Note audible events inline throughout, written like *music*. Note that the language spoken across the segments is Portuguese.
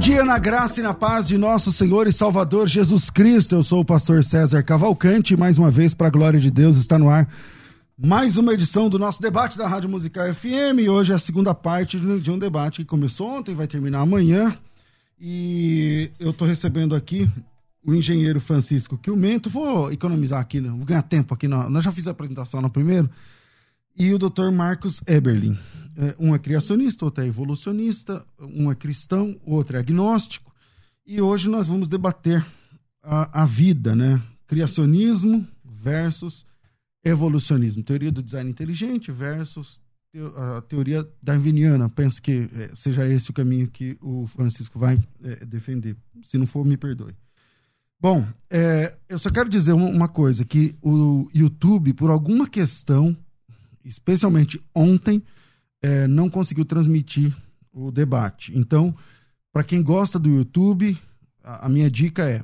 Dia na graça e na paz de nosso Senhor e Salvador Jesus Cristo. Eu sou o pastor César Cavalcante, mais uma vez, para a glória de Deus, está no ar mais uma edição do nosso debate da Rádio Musical FM. Hoje é a segunda parte de um debate que começou ontem, vai terminar amanhã. E eu estou recebendo aqui o engenheiro Francisco Quilmento. Vou economizar aqui, né? vou ganhar tempo aqui. Nós já fiz a apresentação no primeiro. E o doutor Marcos Eberlin. É, um é criacionista, outro é evolucionista, um é cristão, outro é agnóstico. E hoje nós vamos debater a, a vida, né? Criacionismo versus evolucionismo. Teoria do design inteligente versus a teoria darwiniana. Penso que é, seja esse o caminho que o Francisco vai é, defender. Se não for, me perdoe. Bom, é, eu só quero dizer uma, coisa, que o YouTube, por alguma questão, especialmente ontem, é, não conseguiu transmitir o debate. Então, para quem gosta do YouTube, a, a, minha dica é: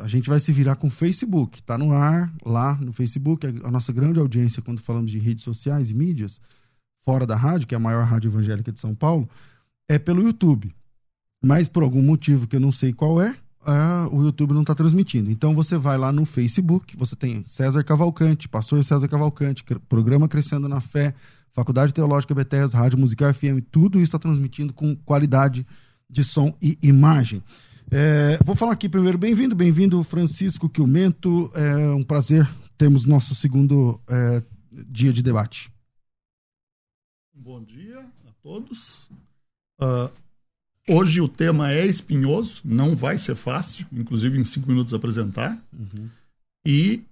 a gente vai se virar com o Facebook. Está no ar, lá no Facebook, a, a nossa grande audiência quando falamos de redes sociais e mídias, fora da rádio, que é a maior rádio evangélica de São Paulo, é pelo YouTube. Mas por algum motivo que eu não sei qual é, o YouTube não está transmitindo. Então você vai lá no Facebook, você tem César Cavalcante, Pastor César Cavalcante, Programa Crescendo na Fé, Faculdade Teológica Bethesda, Rádio Musical FM, tudo isso está transmitindo com qualidade de som e imagem. É, vou falar aqui primeiro, bem-vindo, bem-vindo Francisco Quilmento, é um prazer termos nosso segundo é, dia de debate. Bom dia a todos. Uh, hoje o tema é espinhoso, não vai ser fácil, inclusive em cinco minutos apresentar. Uhum. E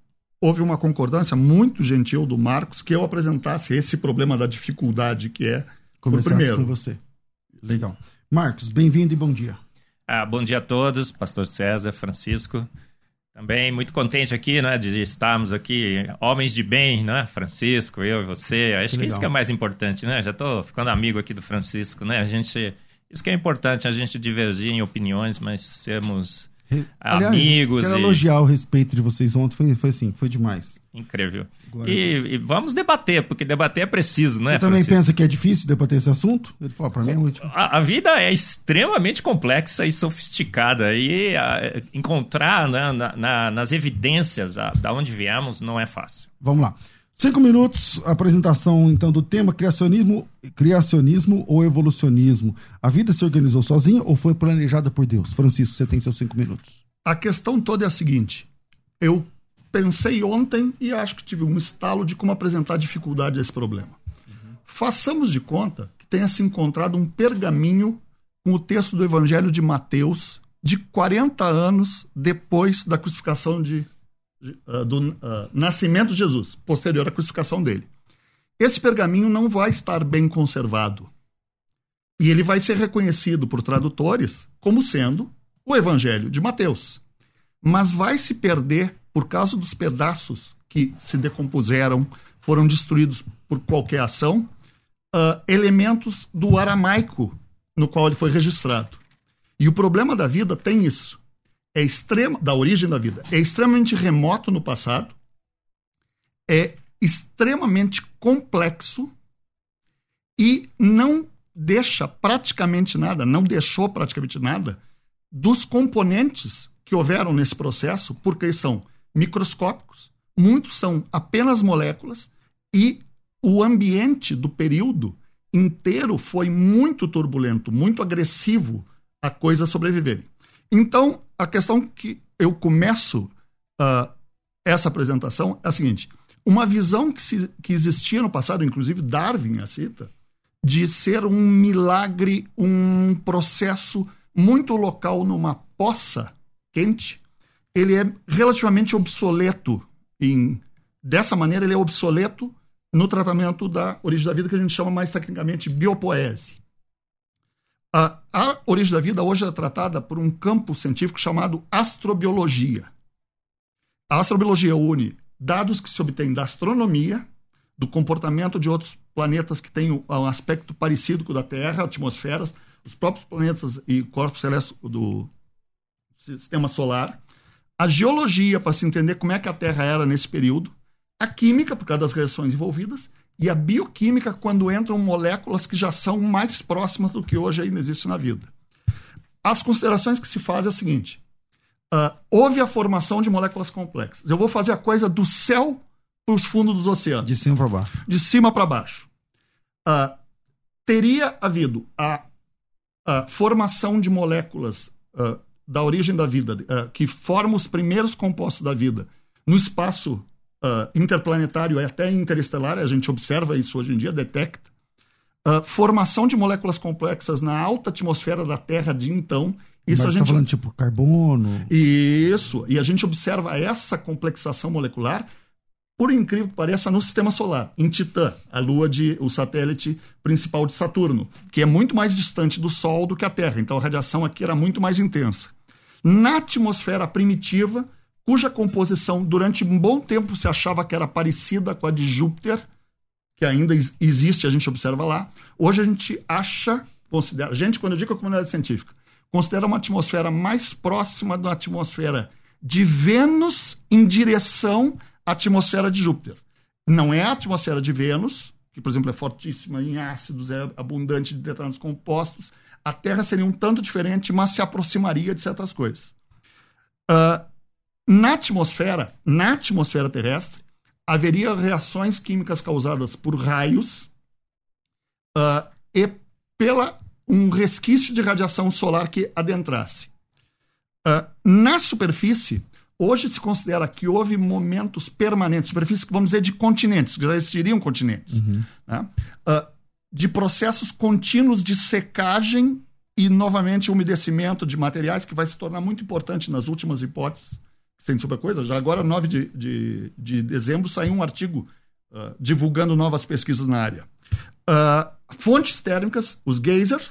houve uma concordância muito gentil do Marcos que eu apresentasse esse problema da dificuldade que é Começasse primeiro. com você. Legal. Marcos, bem-vindo e bom dia. Ah, bom dia a todos, pastor César, Francisco. Também muito contente aqui, né, de estarmos aqui, homens de bem, né, Francisco, eu e você. Acho que, que isso que é mais importante, né? Já estou ficando amigo aqui do Francisco, né? A gente, isso que é importante, a gente divergir em opiniões, mas sermos Aliás, amigos. Quero e... elogiar o respeito de vocês ontem, foi, foi assim, foi demais. Incrível. E, e, vamos debater, porque debater é preciso, né? Você também Francisco? pensa que é difícil debater esse assunto? Ele falou, para mim é muito. A, a, vida é extremamente complexa e sofisticada, e a, encontrar né, na, na, nas evidências a, da onde viemos não é fácil. Vamos lá. Cinco minutos, apresentação então do tema criacionismo, criacionismo ou evolucionismo. A vida se organizou sozinha ou foi planejada por Deus? Francisco, você tem seus cinco minutos. A questão toda é a seguinte: eu pensei ontem e acho que tive um estalo de como apresentar a dificuldade desse problema. Uhum. Façamos de conta que tenha se encontrado um pergaminho com o texto do Evangelho de Mateus de 40 anos depois da crucificação de do uh, nascimento de Jesus, posterior à crucificação dele. Esse pergaminho não vai estar bem conservado. E ele vai ser reconhecido por tradutores como sendo o Evangelho de Mateus. Mas vai se perder por causa dos pedaços que se decompuseram, foram destruídos por qualquer ação, uh, elementos do aramaico no qual ele foi registrado. E o problema da vida tem isso é extrema da origem da vida, é extremamente remoto no passado, é extremamente complexo. E não deixa praticamente nada, não deixou praticamente nada dos componentes que houveram nesse processo, porque são microscópicos, muitos são apenas moléculas e o ambiente do período inteiro foi muito turbulento, muito agressivo a coisa sobreviverem. Então, a questão que eu começo uh, essa apresentação é a seguinte: uma visão que, se, que existia no passado, inclusive Darwin a cita, de ser um milagre, um processo muito local numa poça quente, ele é relativamente obsoleto. Em, dessa maneira, ele é obsoleto no tratamento da origem da vida, que a gente chama mais tecnicamente biopoese. A, a origem da vida hoje é tratada por um campo científico chamado astrobiologia. A astrobiologia une dados que se obtêm da astronomia, do comportamento de outros planetas que têm um aspecto parecido com o da Terra, atmosferas, os próprios planetas e corpos celestes do sistema solar, a geologia para se entender como é que a Terra era nesse período, a química por causa das reações envolvidas e a bioquímica quando entram moléculas que já são mais próximas do que hoje ainda existe na vida. As considerações que se fazem é a seguinte: uh, houve a formação de moléculas complexas. Eu vou fazer a coisa do céu para os fundos dos oceanos. De cima para baixo. De cima para baixo. Uh, teria havido a, a, formação de moléculas uh, da origem da vida, que formam os primeiros compostos da vida no espaço interplanetário e até interestelar, a gente observa isso hoje em dia, detecta. formação de moléculas complexas na alta atmosfera da Terra de então. Isso Mas a tá gente está falando tipo carbono. Isso. E a gente observa essa complexação molecular por incrível que pareça, no sistema solar, em Titã, a lua de o satélite principal de Saturno, que é muito mais distante do Sol do que a Terra. Então a radiação aqui era muito mais intensa. Na atmosfera primitiva, cuja composição durante um bom tempo se achava que era parecida com a de Júpiter, que ainda existe, a gente observa lá. Hoje a gente acha, considera, a gente quando eu digo a comunidade científica, considera uma atmosfera mais próxima da atmosfera de Vênus em direção atmosfera de Júpiter. Não é a atmosfera de Vênus, que, por exemplo, é fortíssima em ácidos, é abundante de determinados compostos. A Terra seria um tanto diferente, mas se aproximaria de certas coisas. Uh, na atmosfera, na atmosfera terrestre, haveria reações químicas causadas por raios uh, e pela um resquício de radiação solar que adentrasse. Uh, na superfície, Hoje se considera que houve momentos permanentes, superfícies que vamos dizer de continentes, que já existiriam continentes, uhum. né? uh, de processos contínuos de secagem e, novamente, umedecimento de materiais, que vai se tornar muito importante nas últimas hipóteses tem sobre a coisa. Já agora, 9 de, de, de dezembro, saiu um artigo uh, divulgando novas pesquisas na área. Uh, fontes térmicas, os geysers,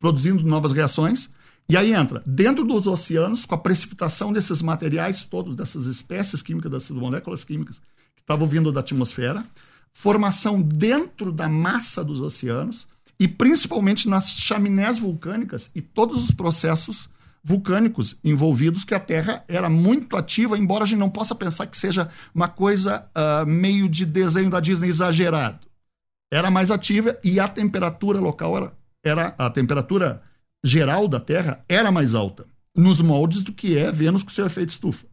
produzindo novas reações, e aí entra, dentro dos oceanos, com a precipitação desses materiais todos, dessas espécies químicas, dessas moléculas químicas que estavam vindo da atmosfera, formação dentro da massa dos oceanos e principalmente nas chaminés vulcânicas e todos os processos vulcânicos envolvidos que a Terra era muito ativa, embora a gente não possa pensar que seja uma coisa uh, meio de desenho da Disney exagerado. Era mais ativa e a temperatura local era, era a temperatura geral da Terra era mais alta, nos moldes do que é Vênus com seu efeito estufa.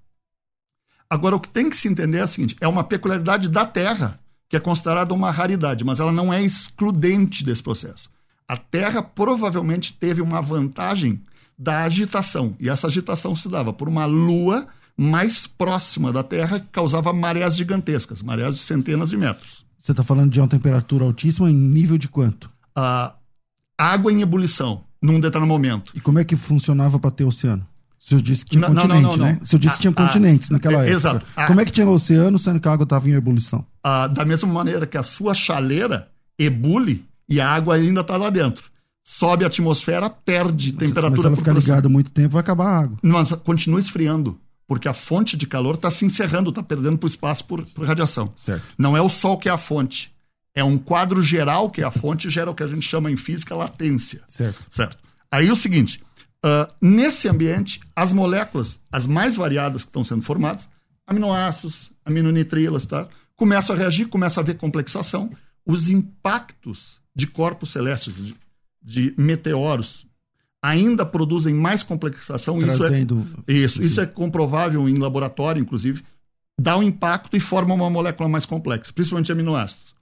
Agora, o que tem que se entender é o seguinte: é uma peculiaridade da Terra, que é considerada uma raridade, mas ela não é excludente desse processo. A Terra provavelmente teve uma vantagem da agitação, e essa agitação se dava por uma lua mais próxima da Terra que causava marés gigantescas, marés de centenas de metros. Você está falando de uma temperatura altíssima em nível de quanto? A água em ebulição num determinado momento. E como é que funcionava para ter oceano? O senhor disse que tinha não, continente, não, não, né? O senhor disse que tinha continentes naquela é, época. Exato. como é que tinha oceano sendo que a água estava em ebulição? da mesma maneira que a sua chaleira ebule e a água ainda está lá dentro. Sobe a atmosfera, perde mas, temperatura. Se ficar ligada muito tempo, vai acabar a água. Mas continua esfriando, porque a fonte de calor está se encerrando, está perdendo para o espaço por, por radiação. Certo. Não é o Sol que é a fonte. É um quadro geral que é a fonte gera o que a gente chama em física latência. Certo. Certo. Aí é o seguinte: uh, nesse ambiente, as moléculas, as mais variadas que estão sendo formadas, aminoácidos, aminonitrilas, tá? começam a reagir, começam a haver complexação. Os impactos de corpos celestes, de, meteoros, ainda produzem mais complexação. Trazendo... Isso, é, isso, isso é comprovável em laboratório, inclusive. Dá um impacto e forma uma molécula mais complexa, principalmente aminoácidos.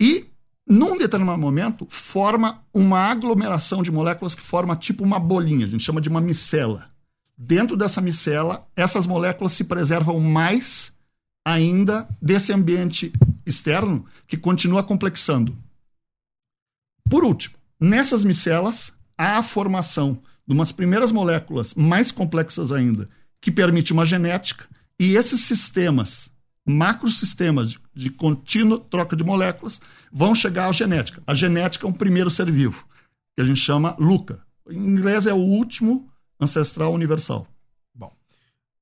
E, num determinado momento, forma uma aglomeração de moléculas que forma tipo uma bolinha, a gente chama de uma micela. Dentro dessa micela, essas moléculas se preservam mais ainda desse ambiente externo que continua complexando. Por último, nessas micelas há a formação de umas primeiras moléculas mais complexas ainda, que permite uma genética, e esses sistemas, macrosistemas de, de contínua troca de moléculas, vão chegar à genética. A genética é um primeiro ser vivo, que a gente chama LUCA. Em inglês é o último ancestral universal.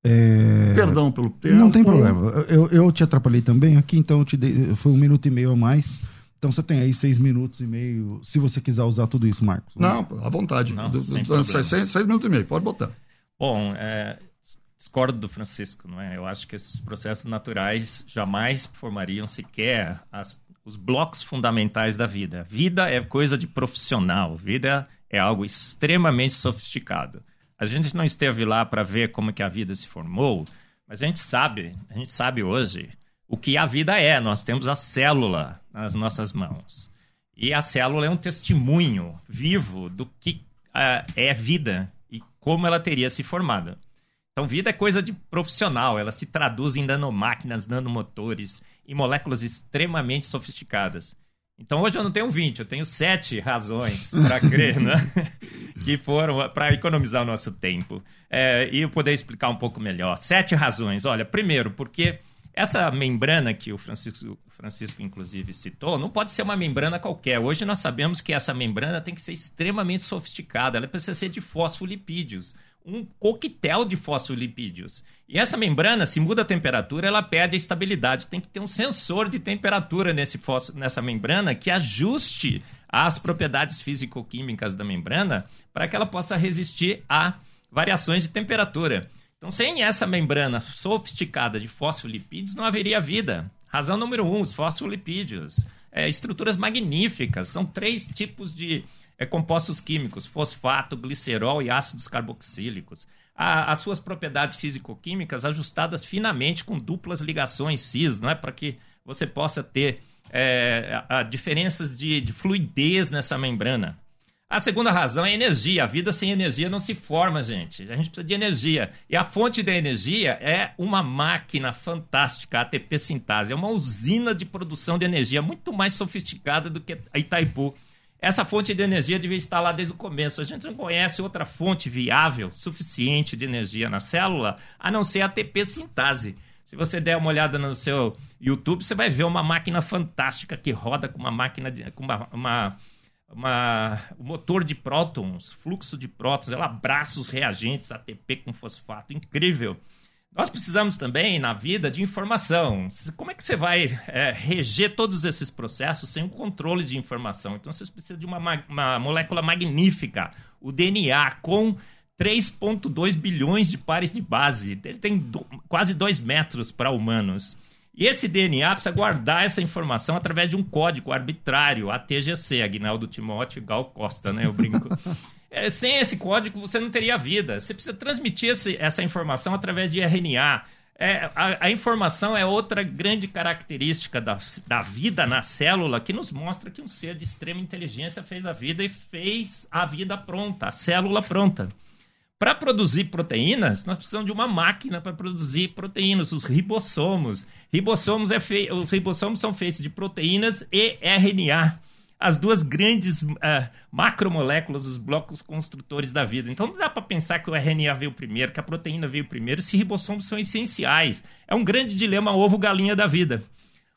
É... Perdão pelo tempo. Não tem problema. Eu, eu te atrapalhei também aqui, então eu te dei, foi um minuto e meio a mais. Então você tem aí seis minutos e meio, se você quiser usar tudo isso, Marcos. Não, à vontade. Não, do, do, seis, seis, minutos e meio, pode botar. Bom, é, discordo do Francisco, não é? Eu acho que esses processos naturais jamais formariam sequer as, os blocos fundamentais da vida. Vida é coisa de profissional, vida é algo extremamente sofisticado. A gente não esteve lá para ver como que a vida se formou, mas a gente sabe, a gente sabe hoje o que a vida é. Nós temos a célula nas nossas mãos. E a célula é um testemunho vivo do que uh, é vida e como ela teria se formado. Então, vida é coisa de profissional, ela se traduz em nanomáquinas, nanomotores, em moléculas extremamente sofisticadas. Então hoje eu não tenho 20, eu tenho 7 razões para crer, né? *laughs* que foram para economizar o nosso tempo. É, e eu poder explicar um pouco melhor. Sete razões. Olha, primeiro, porque essa membrana que o Francisco, Francisco, inclusive, citou, não pode ser uma membrana qualquer. Hoje nós sabemos que essa membrana tem que ser extremamente sofisticada, ela precisa ser de fosfolipídios um coquetel de fosfolipídios. E essa membrana, se muda a temperatura, ela perde a estabilidade. Tem que ter um sensor de temperatura nesse nessa membrana que ajuste as propriedades físico-químicas da membrana para que ela possa resistir a variações de temperatura. Então, sem essa membrana sofisticada de fosfolipídios, não haveria vida. Razão número um, os fosfolipídios. É, estruturas magníficas. São três tipos de é, compostos químicos, fosfato, glicerol e ácidos carboxílicos. A, as suas propriedades físico-químicas ajustadas finamente com duplas ligações cis, não é? Para que você possa ter é, a, a diferenças de, de fluidez nessa membrana. A segunda razão é energia. A vida sem energia não se forma, gente. A gente precisa de energia. E a fonte da energia é uma máquina fantástica, a ATP Sintase. É uma usina de produção de energia muito mais sofisticada do que a Itaipu. Essa fonte de energia devia estar lá desde o começo. A gente não conhece outra fonte viável, suficiente de energia na célula, a não ser a ATP sintase. Se você der uma olhada no seu YouTube, você vai ver uma máquina fantástica que roda com uma máquina de, com uma, uma, uma um motor de prótons, fluxo de prótons, ela abraça os reagentes ATP com fosfato, incrível. Nós precisamos também, na vida, de informação. Como é que você vai é, reger todos esses processos sem o controle de informação? Então, você precisa de uma, uma molécula magnífica, o DNA, com 3,2 bilhões de pares de base. Ele tem do, quase 2 metros para humanos. E esse DNA precisa guardar essa informação através de um código arbitrário, ATGC, Agnaldo Timóteo Gal Costa, né? Eu brinco. *laughs* É, sem esse código você não teria vida. Você precisa transmitir esse, essa informação através de RNA. É, a, a, informação é outra grande característica da, da vida na célula que nos mostra que um ser de extrema inteligência fez a vida e fez a vida pronta, a célula pronta. Para produzir proteínas, nós precisamos de uma máquina para produzir proteínas, os ribossomos. Ribossomos é fe... Os ribossomos são feitos de proteínas e RNA as duas grandes uh, macromoléculas, os blocos construtores da vida. Então não dá para pensar que o RNA veio primeiro, que a proteína veio primeiro, se ribossomos são essenciais. É um grande dilema ovo-galinha da vida.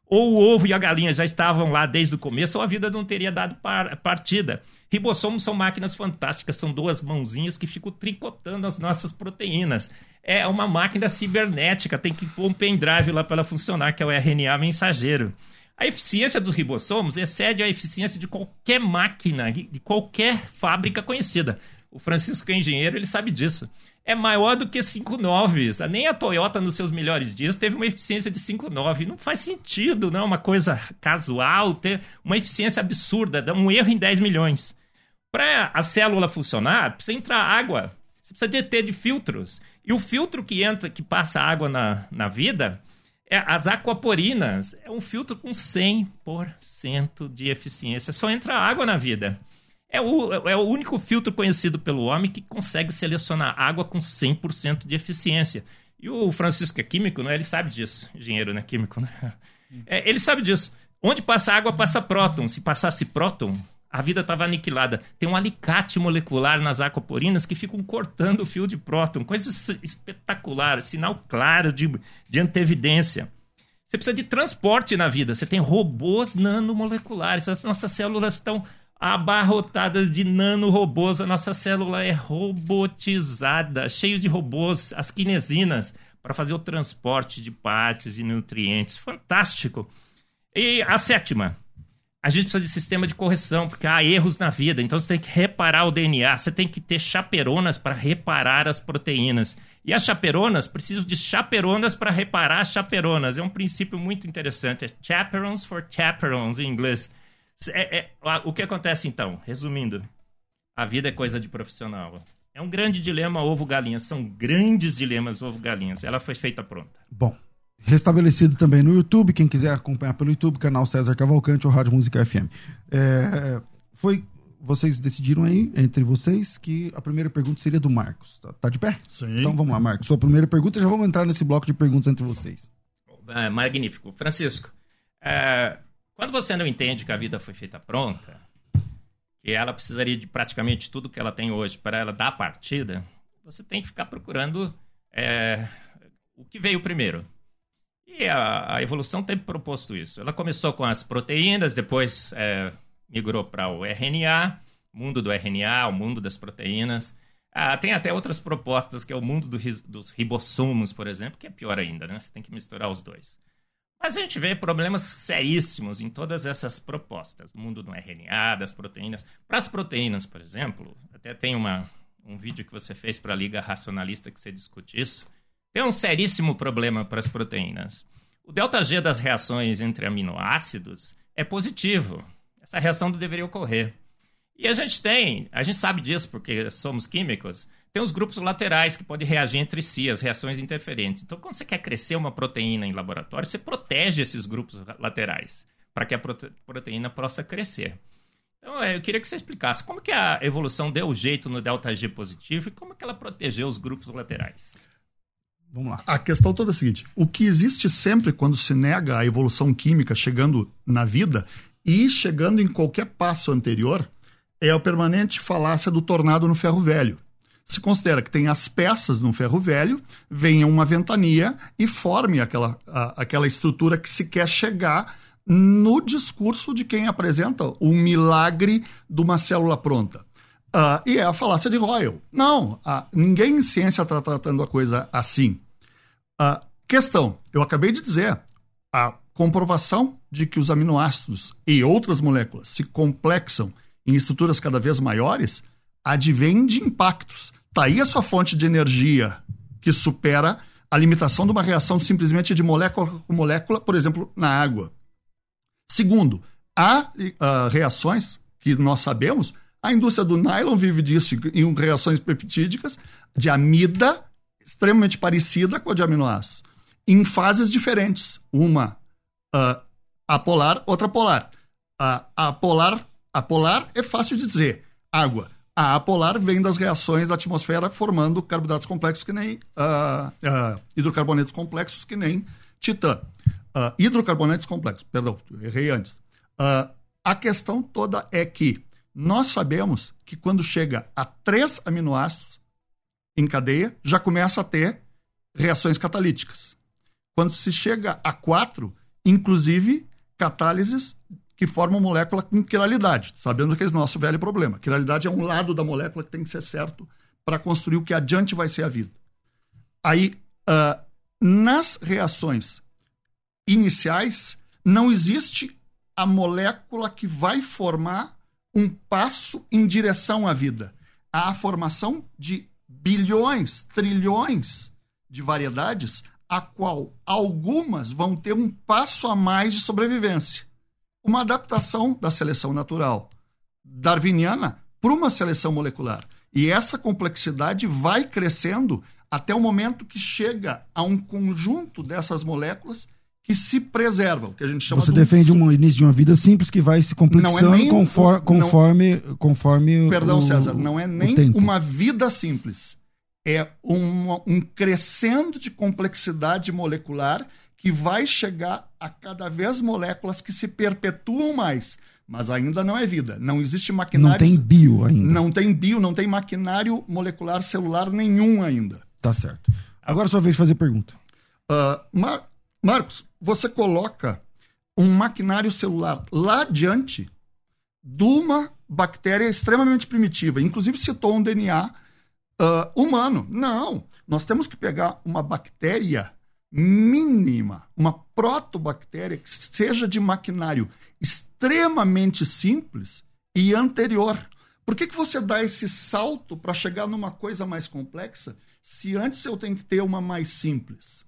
Ou o ovo e a galinha já estavam lá desde o começo, ou a vida não teria dado par partida. Ribossomos são máquinas fantásticas, são duas mãozinhas que ficam tricotando as nossas proteínas. É uma máquina cibernética, tem que pôr um pendrive lá para ela funcionar, que é o RNA mensageiro. A eficiência dos ribossomos excede a eficiência de qualquer máquina, de qualquer fábrica conhecida. O Francisco é engenheiro, ele sabe disso. É maior do que 5.9. Nem a Toyota, nos seus melhores dias, teve uma eficiência de 5.9. Não faz sentido, não é uma coisa casual ter uma eficiência absurda, um erro em 10 milhões. Para a célula funcionar, precisa entrar água. Você precisa de ter de filtros. E o filtro que entra, que passa água na, na vida, é as aquaporinas. É um filtro com 100% de eficiência. Só entra água na vida. É o, é o único filtro conhecido pelo homem que consegue selecionar água com 100% de eficiência. E o Francisco é químico, né? ele sabe disso. Engenheiro, né? Químico, né? É, ele sabe disso. Onde passa água, passa próton. Se passasse próton, a vida estava aniquilada. Tem um alicate molecular nas aquaporinas que ficam cortando o fio de próton. Coisa espetacular, sinal claro de, de antevidência. Você precisa de transporte na vida. Você tem robôs nanomoleculares. As nossas células estão abarrotadas de nanorobôs. A nossa célula é robotizada, cheio de robôs, as quinesinas, para fazer o transporte de partes e nutrientes. Fantástico. E a sétima, a gente precisa de sistema de correção, porque há erros na vida. Então você tem que reparar o DNA, você tem que ter chaperonas para reparar as proteínas. E as chaperonas precisam de chaperonas para reparar as chaperonas. É um princípio muito interessante. É chaperons for chaperons em inglês. É, é, o que acontece então? Resumindo, a vida é coisa de profissional. É um grande dilema ovo-galinha. São grandes dilemas ovo-galinhas. Ela foi feita pronta. Bom, restabelecido também no YouTube. Quem quiser acompanhar pelo YouTube, canal César Cavalcante ou Rádio Música FM. É, foi. Vocês decidiram aí, entre vocês, que a primeira pergunta seria do Marcos. Tá, tá de pé? Sim. Então vamos lá, Marcos. Sua primeira pergunta, já vamos entrar nesse bloco de perguntas entre vocês. É, magnífico. Francisco, é, quando você não entende que a vida foi feita pronta, que ela precisaria de praticamente tudo que ela tem hoje para ela dar partida, você tem que ficar procurando é, o que veio primeiro. E a, a, evolução tem proposto isso. Ela começou com as proteínas, depois é, migrou para o RNA, mundo do RNA, o mundo das proteínas. Ah, tem até outras propostas, que é o mundo do, dos ribossomos, por exemplo, que é pior ainda, né? Você tem que misturar os dois. Mas a gente vê problemas seríssimos em todas essas propostas, mundo do RNA, das proteínas. Para as proteínas, por exemplo, até tem uma, um vídeo que você fez para a Liga Racionalista que você discute isso tem um seríssimo problema para as proteínas. O delta G das reações entre aminoácidos é positivo. Essa reação não deveria ocorrer. E a gente tem, a gente sabe disso porque somos químicos, tem os grupos laterais que podem reagir entre si, as reações interferentes. Então, quando você quer crescer uma proteína em laboratório, você protege esses grupos laterais para que a prote proteína possa crescer. Então, eu queria que você explicasse como que a evolução deu jeito no delta G positivo e como que ela protegeu os grupos laterais. Vamos lá. A questão toda é a seguinte: o que existe sempre quando se nega a evolução química chegando na vida e chegando em qualquer passo anterior é a permanente falácia do tornado no ferro velho. Se considera que tem as peças no ferro velho, venha uma ventania e forme aquela, a, aquela estrutura que se quer chegar no discurso de quem apresenta o milagre de uma célula pronta. Uh, e é a falácia de Royal. Não, uh, ninguém em ciência está tratando a coisa assim. Uh, questão: eu acabei de dizer, a comprovação de que os aminoácidos e outras moléculas se complexam em estruturas cada vez maiores advém de impactos. Está aí a sua fonte de energia que supera a limitação de uma reação simplesmente de molécula com molécula, por exemplo, na água. Segundo, há reações que nós sabemos a indústria do nylon vive disso em reações peptídicas de amida extremamente parecida com a de aminoácidos, em fases diferentes. Uma uh, apolar, outra polar. Uh, a polar, a polar é fácil de dizer, água. A apolar vem das reações da atmosfera formando carboidratos complexos que nem uh, uh, hidrocarbonetos complexos que nem titã. Hidrocarbonetos complexos, perdão, errei antes. a questão toda é que nós sabemos que quando chega a três aminoácidos em cadeia, já começa a ter reações catalíticas. Quando se chega a quatro, inclusive catálises que formam molécula com quiralidade, sabendo que é o nosso velho problema. Quiralidade é um lado da molécula que tem que ser certo para construir o que adiante vai ser a vida. Aí, uh, nas reações iniciais, não existe a molécula que vai formar um passo em direção à vida. Há a formação de bilhões, trilhões de variedades, a qual algumas vão ter um passo a mais de sobrevivência. Uma adaptação da seleção natural darwiniana para uma seleção molecular. E essa complexidade vai crescendo até o momento que chega a um conjunto dessas moléculas que se preservam, que a gente chama Você defende um início de uma vida simples que vai se complexando é conforme, conforme, não, conforme Perdão, o, César, não é nem uma vida simples. É um, um crescendo de complexidade molecular que vai chegar a cada vez moléculas que se perpetuam mais. Mas ainda não é vida. Não existe maquinário. Não tem bio ainda. Não tem bio, não tem maquinário molecular celular nenhum ainda. Tá certo. Agora é sua vez de fazer pergunta. Uh, Mar Marcos, você coloca um maquinário celular lá adiante de uma bactéria extremamente primitiva. Inclusive citou um DNA uh, ah, humano. Não. Nós temos que pegar uma bactéria mínima, uma protobactéria que seja de maquinário extremamente simples e anterior. Por que, que você dá esse salto para chegar numa coisa mais complexa se antes eu tenho que ter uma mais simples?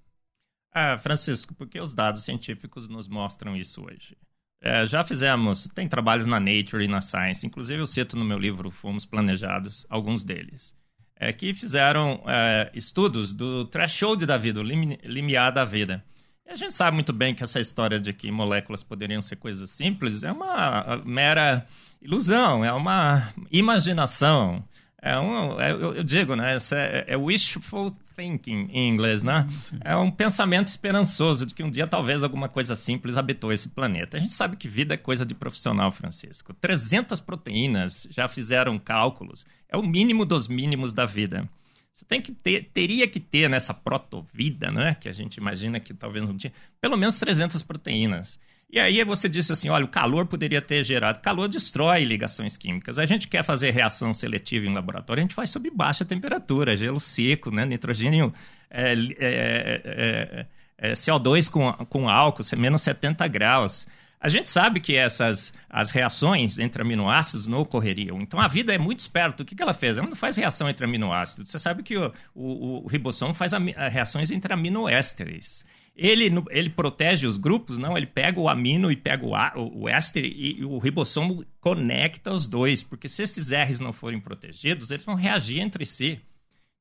Ah, Francisco, porque os dados científicos nos mostram isso hoje. É, já fizemos, tem trabalhos na Nature e na Science, inclusive eu cito no meu livro Fomos Planejados, alguns deles, é, que fizeram é, estudos do threshold da vida, o lim, limiar da vida. E a gente sabe muito bem que essa história de que moléculas poderiam ser coisas simples é uma mera ilusão, é uma imaginação. É um, é, eu, digo, né? É, é, wishful thinking em inglês, né? É um pensamento esperançoso de que um dia talvez alguma coisa simples habitou esse planeta. A gente sabe que vida é coisa de profissional, Francisco. 300 proteínas já fizeram cálculos. É o mínimo dos mínimos da vida. Você tem que ter, teria que ter nessa protovida, né? Que a gente imagina que talvez não tinha, pelo menos 300 proteínas. E aí você disse assim, olha, o calor poderia ter gerado. Calor destrói ligações químicas. A gente quer fazer reação seletiva em laboratório, a gente faz sob baixa temperatura, gelo seco, né? nitrogênio, é, é, é, CO2 com, com álcool, menos 70 graus. A gente sabe que essas as reações entre aminoácidos não ocorreriam. Então a vida é muito esperta. O que, que ela fez? Ela não faz reação entre aminoácidos. Você sabe que o, o, o ribossomo faz a, a reações entre aminoésteres. Ele, ele protege os grupos? Não, ele pega o amino e pega o, o, éster e, e o ribossomo conecta os dois, porque se esses R's não forem protegidos, eles vão reagir entre si.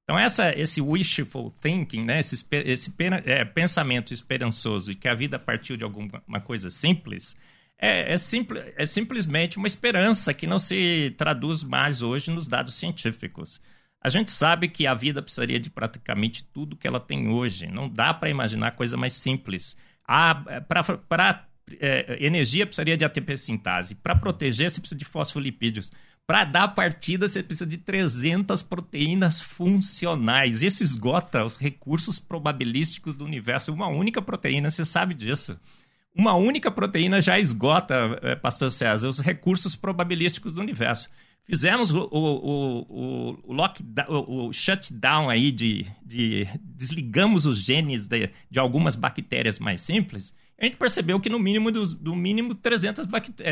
Então, essa, esse wishful thinking, né, esse, esse é, pensamento esperançoso e que a vida partiu de alguma coisa simples, é, é, simples, é simplesmente uma esperança que não se traduz mais hoje nos dados científicos. A gente sabe que a vida precisaria de praticamente tudo que ela tem hoje. Não dá para imaginar coisa mais simples. Para é, energia precisaria de ATP sintase. Para proteger, você precisa de fosfolipídios. Para dar partida, você precisa de 300 proteínas funcionais. Isso esgota os recursos probabilísticos do universo. Uma única proteína, você sabe disso. Uma única proteína já esgota, é, Pastor César, os recursos probabilísticos do universo. Fizemos o, o, o, o lockdown, o, shutdown aí de, de desligamos os genes de, de algumas bactérias mais simples. A gente percebeu que no mínimo do, do mínimo 300,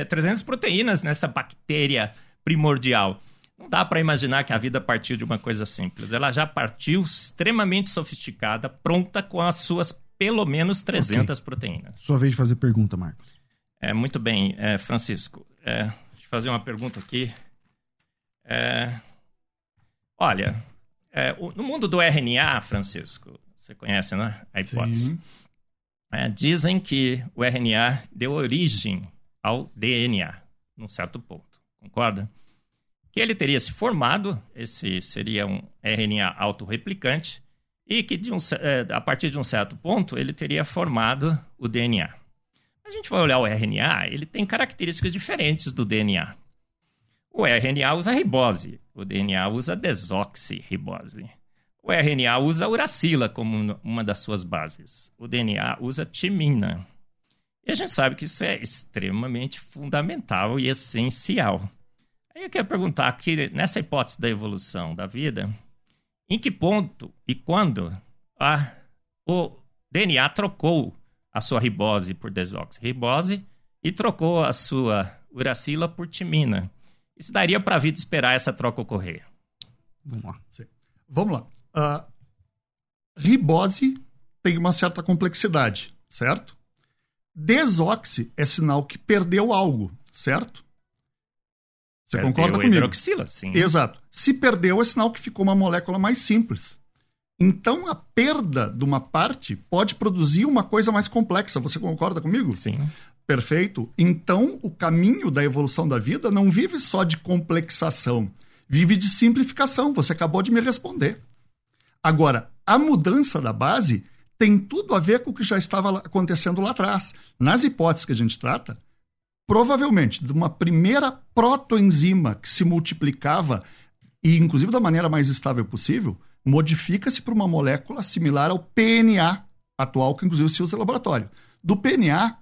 300 proteínas nessa bactéria primordial. Não dá para imaginar que a vida partiu de uma coisa simples. Ela já partiu extremamente sofisticada, pronta com as suas pelo menos 300 okay. proteínas. Sua vez de fazer pergunta, Marcos. É, muito bem, é, Francisco. É, deixa eu fazer uma pergunta aqui. É, olha, é, o, no mundo do RNA, Francisco, você conhece, né? A hipótese. É, dizem que o RNA deu origem ao DNA, num certo ponto. Concorda? Que ele teria se formado, esse seria um RNA autorreplicante, e que um, é, a partir de um certo ponto ele teria formado o DNA. A gente vai olhar o RNA, ele tem características diferentes do DNA. O RNA usa ribose, o DNA usa desoxirribose. O RNA usa uracila como uma das suas bases. O DNA usa timina. E a gente sabe que isso é extremamente fundamental e essencial. Aí eu quero perguntar aqui, nessa hipótese da evolução da vida, em que ponto e quando a, o DNA trocou a sua ribose por desoxirribose e trocou a sua uracila por timina? Isso daria para a vida esperar essa troca ocorrer. Vamos lá. Sim. Vamos lá. Uh, ribose tem uma certa complexidade, certo? Desoxi é sinal que perdeu algo, certo? Você perdeu concorda comigo? hidroxila, sim. Exato. Se perdeu, é sinal que ficou uma molécula mais simples. Então, a perda de uma parte pode produzir uma coisa mais complexa. Você concorda comigo? Sim. Perfeito. Então, o caminho da evolução da vida não vive só de complexação, vive de simplificação. Você acabou de me responder. Agora, a mudança da base tem tudo a ver com o que já estava acontecendo lá atrás. Nas hipóteses que a gente trata, provavelmente de uma primeira protoenzima que se multiplicava e inclusive da maneira mais estável possível, modifica-se para uma molécula similar ao PNA atual que inclusive se usa no laboratório. Do PNA,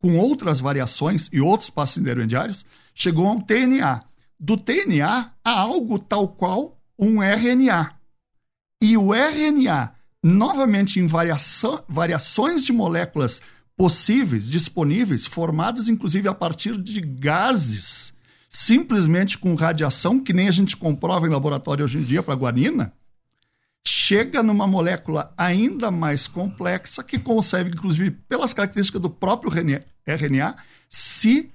com outras variações e outros passos intermediários, chegou ao TNA. Do TNA a algo tal qual um RNA. E o RNA, novamente em variações de moléculas possíveis, disponíveis, formadas inclusive a partir de gases, simplesmente com radiação, que nem a gente comprova em laboratório hoje em dia para guanina, chega numa molécula ainda mais complexa que consegue, inclusive pelas características do próprio RNA, se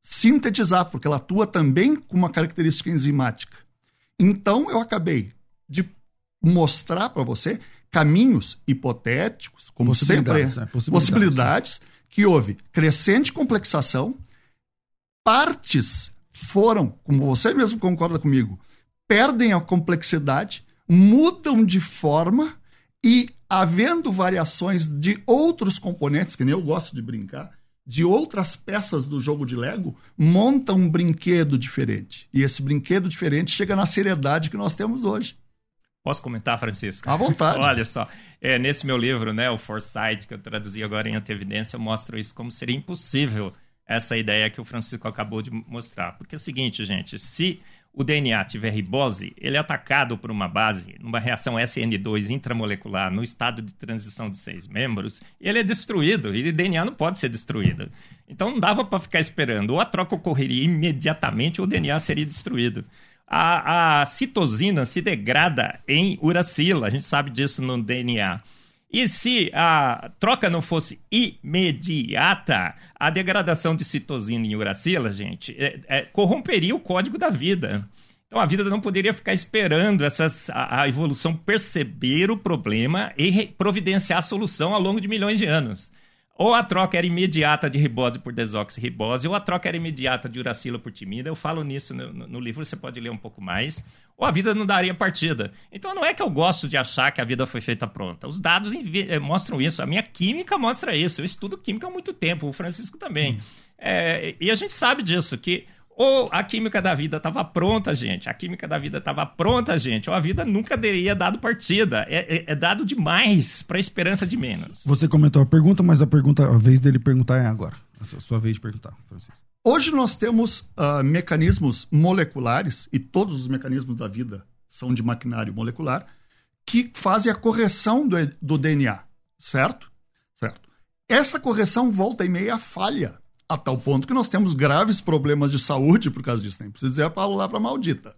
sintetizar, porque ela atua também com uma característica enzimática. Então, eu acabei de mostrar para você caminhos hipotéticos, como sempre, né? possibilidades, possibilidades que houve crescente complexação, partes foram, como você mesmo concorda comigo, perdem a complexidade, mudam de forma e, havendo variações de outros componentes, que nem eu gosto de brincar, de outras peças do jogo de Lego, monta um brinquedo diferente. E esse brinquedo diferente chega na seriedade que nós temos hoje. Posso comentar, Francisco? À vontade. *laughs* Olha só, é, nesse meu livro, né, o Foresight, que eu traduzi agora em Antevidência, eu mostro isso como seria impossível essa ideia que o Francisco acabou de mostrar. Porque é o seguinte, gente, se o DNA tiver ribose, ele é atacado por uma base, numa reação SN2 intramolecular, no estado de transição de seis membros, ele é destruído, e o DNA não pode ser destruído. Então não dava para ficar esperando. Ou a troca ocorreria imediatamente, ou o DNA seria destruído a, a citosina se degrada em uracila, a gente sabe disso no DNA. E se a troca não fosse imediata, a degradação de citosina em uracila, gente, é, é, corromperia o código da vida. Então a vida não poderia ficar esperando essas, a, a evolução perceber o problema e providenciar a solução ao longo de milhões de anos. Ou a troca era imediata de ribose por desoxirribose, ou a troca era imediata de uracila por timida. Eu falo nisso no, no, livro, você pode ler um pouco mais. Ou a vida não daria partida. Então não é que eu gosto de achar que a vida foi feita pronta. Os dados eh, mostram isso. A minha química mostra isso. Eu estudo química há muito tempo, o Francisco também. Hum. É, e a gente sabe disso, que ou a química da vida estava pronta, gente. A química da vida estava pronta, gente. Ou a vida nunca teria dado partida. É, é, é dado demais para a esperança de menos. Você comentou a pergunta, mas a pergunta, a vez dele perguntar é agora. A sua vez de perguntar, Francisco. Hoje nós temos uh, mecanismos moleculares, e todos os mecanismos da vida são de maquinário molecular, que fazem a correção do, do DNA, certo? Certo. Essa correção volta e meia falha a tal ponto que nós temos graves problemas de saúde por causa disso. Nem precisa dizer a palavra maldita.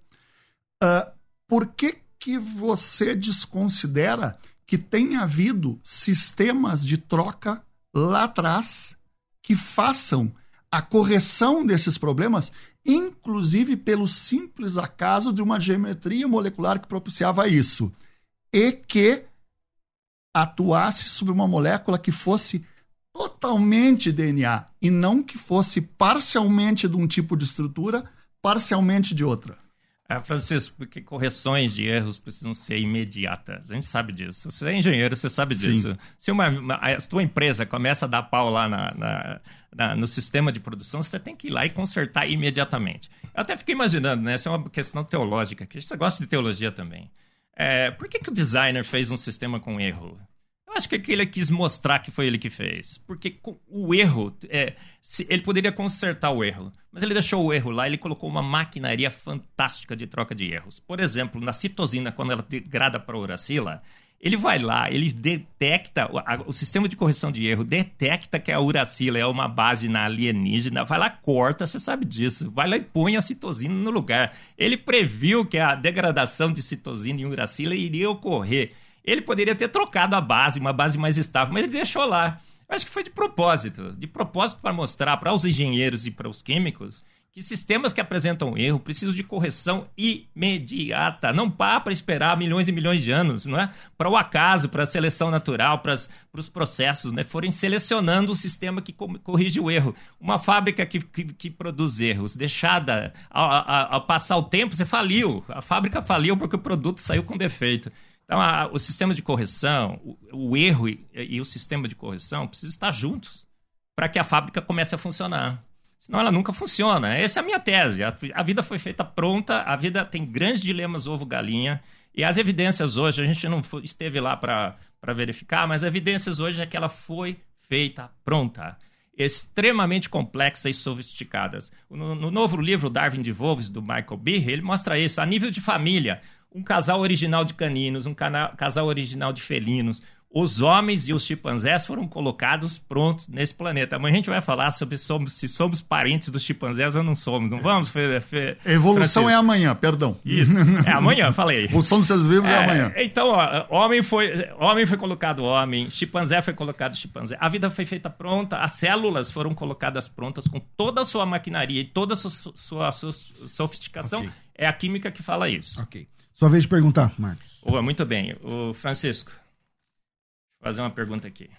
Uh, por que, que você desconsidera que tem havido sistemas de troca lá atrás que façam a correção desses problemas, inclusive pelo simples acaso de uma geometria molecular que propiciava isso, e que atuasse sobre uma molécula que fosse totalmente DNA e não que fosse parcialmente de um tipo de estrutura, parcialmente de outra. É, Francisco, porque correções de erros precisam ser imediatas. A gente sabe disso. Você é engenheiro, você sabe disso. Sim. Se uma, uma, a tua empresa começa a dar pau lá na, na, na, no sistema de produção, você tem que ir lá e consertar imediatamente. Eu até fiquei imaginando, né? Essa é uma questão teológica, que você gosta de teologia também. É, por que, que o designer fez um sistema com erro? Acho que ele quis mostrar que foi ele que fez. Porque o erro, é, ele poderia consertar o erro, mas ele deixou o erro lá, ele colocou uma maquinaria fantástica de troca de erros. Por exemplo, na citosina, quando ela degrada para a uracila, ele vai lá, ele detecta, o, o, sistema de correção de erro detecta que a uracila é uma base na alienígena, vai lá, corta, você sabe disso, vai lá e põe a citosina no lugar. Ele previu que a degradação de citosina em uracila iria ocorrer. Ele poderia ter trocado a base, uma base mais estável, mas ele deixou lá. Acho que foi de propósito. De propósito para mostrar para os engenheiros e para os químicos que sistemas que apresentam erro precisam de correção imediata. Não pá para esperar milhões e milhões de anos, não é? Para o acaso, para a seleção natural, para, os processos, né? Forem selecionando o sistema que corrige o erro. Uma fábrica que, que, que produz erros, deixada ao, passar o tempo, você faliu. A fábrica faliu porque o produto saiu com defeito. Então, a, o sistema de correção, o, o erro e, e o sistema de correção precisam estar juntos para que a fábrica comece a funcionar. Senão ela nunca funciona. Essa é a minha tese. A, a vida foi feita pronta, a vida tem grandes dilemas ovo-galinha. E as evidências hoje, a gente não esteve lá para verificar, mas as evidências hoje é que ela foi feita pronta. Extremamente complexas e sofisticadas. No, no novo livro Darwin de Wolves, do Michael Behe, ele mostra isso. A nível de família, um casal original de caninos, um casal original de felinos, os homens e os chimpanzés foram colocados prontos nesse planeta. Amanhã a gente vai falar sobre somos, se somos parentes dos chimpanzés ou não somos. Não vamos, Fe, Evolução Francisco? é amanhã, perdão. Isso. É amanhã, falei. *laughs* Evolução dos seres vivos é, é amanhã. Então, ó, homem, foi, homem foi colocado homem, chimpanzé foi colocado chimpanzé. A vida foi feita pronta, as células foram colocadas prontas com toda a sua maquinaria e toda a sua, sua, sua sofisticação. Okay. É a química que fala isso. Ok. Sua vez de perguntar, Marcos. Oh, muito bem. O Francisco fazer uma pergunta aqui.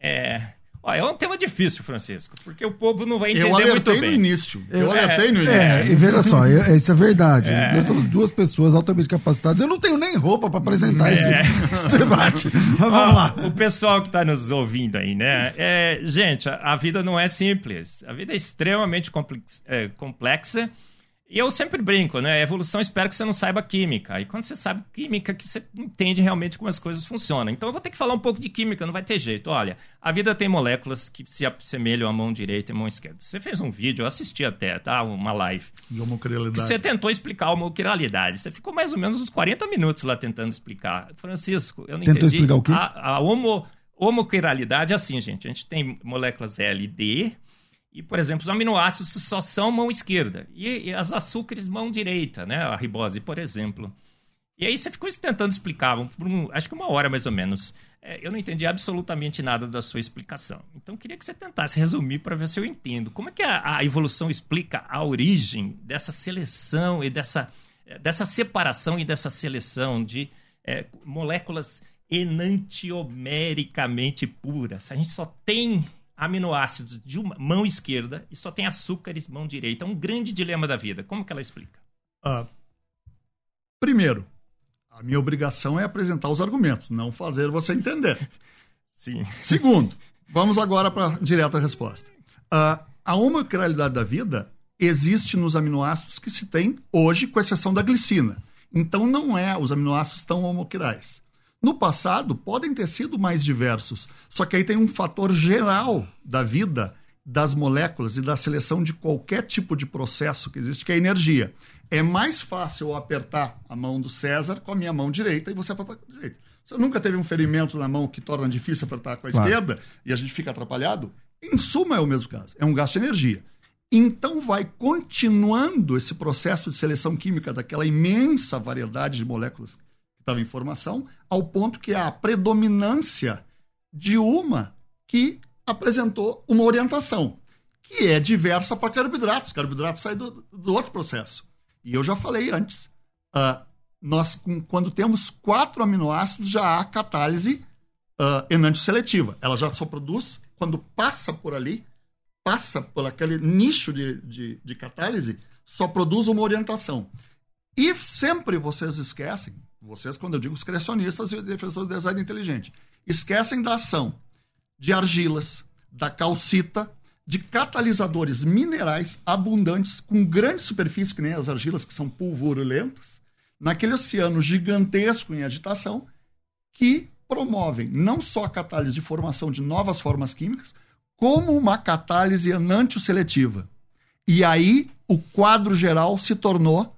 É. Ó, é um tema difícil, Francisco, porque o povo não vai entender muito bem. No início. Eu é, alertei no início. É, e veja só, isso é verdade. É. Nós somos duas pessoas altamente capacitadas. Eu não tenho nem roupa para apresentar é. esse, *laughs* esse, debate. Mas vamos lá. O pessoal que está nos ouvindo aí, né? É, gente, a, a, vida não é simples. A vida é extremamente complexa. E eu sempre brinco, né? A evolução espera que você não saiba química. E quando você sabe química, que você entende realmente como as coisas funcionam. Então eu vou ter que falar um pouco de química, não vai ter jeito. Olha, a vida tem moléculas que se assemelham à mão direita e à mão esquerda. Você fez um vídeo, eu assisti até, tá? Uma live. De homocrialidade. Você tentou explicar a homocrialidade. Você ficou mais ou menos uns 40 minutos lá tentando explicar. Francisco, eu não Tentou entendi. explicar o quê? A, a homo, homocrialidade é assim, gente. A gente tem moléculas L e D e, por exemplo, os aminoácidos só são mão esquerda. E, e as açúcares mão direita, né? A ribose, por exemplo. E aí você ficou tentando explicar, um, acho que uma hora mais ou menos. É, eu não entendi absolutamente nada da sua explicação. Então queria que você tentasse resumir para ver se eu entendo. Como é que a, a, evolução explica a origem dessa seleção e dessa, dessa separação e dessa seleção de é, moléculas enantiomericamente puras? A gente só tem aminoácidos de uma mão esquerda e só tem açúcares mão direita. É um grande dilema da vida. Como que ela explica? Uh, primeiro, a minha obrigação é apresentar os argumentos, não fazer você entender. *laughs* Sim. Segundo, vamos agora para a direta resposta. Uh, a homocrialidade da vida existe nos aminoácidos que se tem hoje, com exceção da glicina. Então não é os aminoácidos tão homoquirais. No passado, podem ter sido mais diversos, só que aí tem um fator geral da vida, das moléculas e da seleção de qualquer tipo de processo que existe, que é a energia. É mais fácil eu apertar a mão do César com a minha mão direita e você apertar com a direita. Você nunca teve um ferimento na mão que torna difícil apertar com a claro. esquerda e a gente fica atrapalhado? Em suma, é o mesmo caso. É um gasto de energia. Então, vai continuando esse processo de seleção química daquela imensa variedade de moléculas estava em formação, ao ponto que há a predominância de uma que apresentou uma orientação, que é diversa para carboidratos. Carboidratos sai do, do, outro processo. E eu já falei antes, uh, nós, com, quando temos quatro aminoácidos, já há catálise uh, enantio-seletiva. Ela já só produz, quando passa por ali, passa por aquele nicho de, de, de catálise, só produz uma orientação. E sempre vocês esquecem, vocês, quando eu digo os criacionistas e defensores do design inteligente, esquecem da ação de argilas, da calcita, de catalisadores minerais abundantes com grande superfície, que nem as argilas que são pulvurulentas, naquele oceano gigantesco em agitação, que promovem não só a catálise de formação de novas formas químicas, como uma catálise enantio-seletiva. E aí o quadro geral se tornou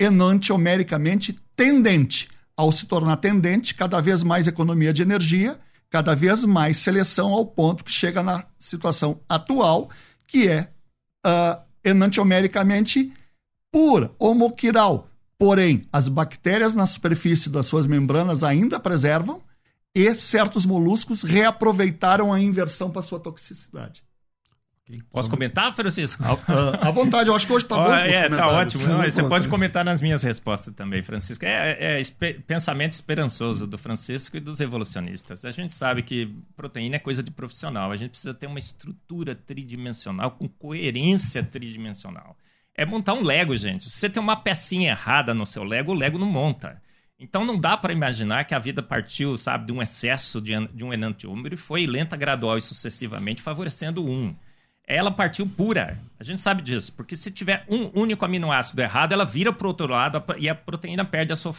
enantiomericamente tendente. Ao se tornar tendente, cada vez mais economia de energia, cada vez mais seleção ao ponto que chega na situação atual, que é uh, enantiomericamente pura, homoquiral. Porém, as bactérias na superfície das suas membranas ainda preservam e certos moluscos reaproveitaram a inversão para sua toxicidade. Posso comentar, Francisco? À, à vontade, eu acho que hoje *laughs* está bom. é, tá ótimo. Não, você pode comentar nas minhas respostas também, Francisco. É, é, pensamento esperançoso do Francisco e dos evolucionistas. A gente sabe que proteína é coisa de profissional. A gente precisa ter uma estrutura tridimensional com coerência tridimensional. É montar um Lego, gente. Se você tem uma pecinha errada no seu Lego, o Lego não monta. Então não dá para imaginar que a vida partiu, sabe, de um excesso de, de um enantiômero e foi lenta, gradual e sucessivamente favorecendo um ela partiu pura. A gente sabe disso, porque se tiver um único aminoácido errado, ela vira para o outro lado e a proteína perde a sua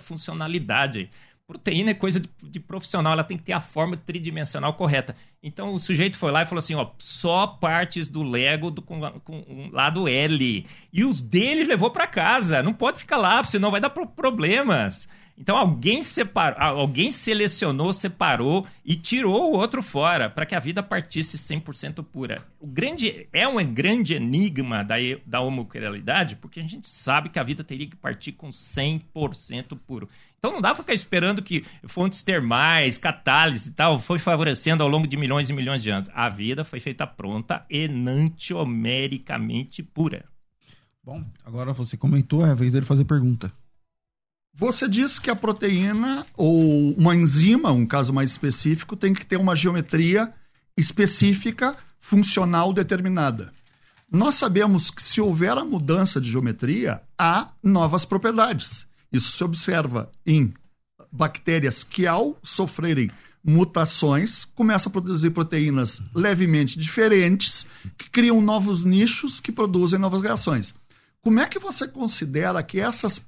funcionalidade. Proteína é coisa de, de, profissional, ela tem que ter a forma tridimensional correta. Então o sujeito foi lá e falou assim: ó, só partes do Lego do, com, com lado L. E os dele levou para casa. Não pode ficar lá, senão vai dar problemas. Então alguém separou, alguém selecionou, separou e tirou o outro fora para que a vida partisse 100% pura. O grande é um grande enigma da da homocrialidade, porque a gente sabe que a vida teria que partir com 100% puro. Então não dá para ficar esperando que fontes termais, catálise e tal foi favorecendo ao longo de milhões e milhões de anos. A vida foi feita pronta enantiomericamente pura. Bom, agora você comentou, é a vez dele fazer pergunta. Você diz que a proteína ou uma enzima, um caso mais específico, tem que ter uma geometria específica, funcional determinada. Nós sabemos que se houver a mudança de geometria, há novas propriedades. Isso se observa em bactérias que, ao sofrerem mutações, começam a produzir proteínas levemente diferentes, que criam novos nichos que produzem novas reações. Como é que você considera que essas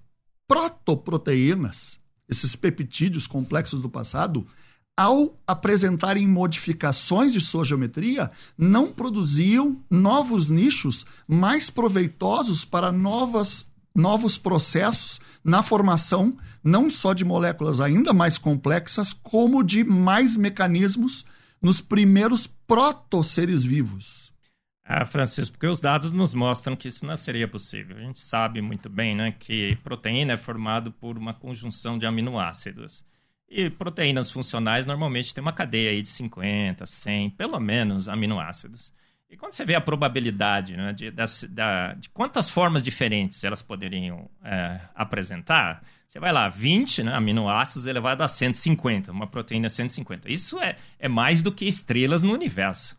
protoproteínas, esses peptídeos complexos do passado, ao apresentarem modificações de sua geometria, não produziam novos nichos mais proveitosos para novas, novos processos na formação não só de moléculas ainda mais complexas, como de mais mecanismos nos primeiros proto-seres vivos. Ah, Francisco, porque os dados nos mostram que isso não seria possível. A gente sabe muito bem né, que proteína é formado por uma conjunção de aminoácidos. E proteínas funcionais normalmente tem uma cadeia aí de 50, 100, pelo menos, aminoácidos. E quando você vê a probabilidade né, de, de quantas formas diferentes elas poderiam é, apresentar, você vai lá, 20 né, aminoácidos elevado a 150, uma proteína 150. Isso é, é mais do que estrelas no universo.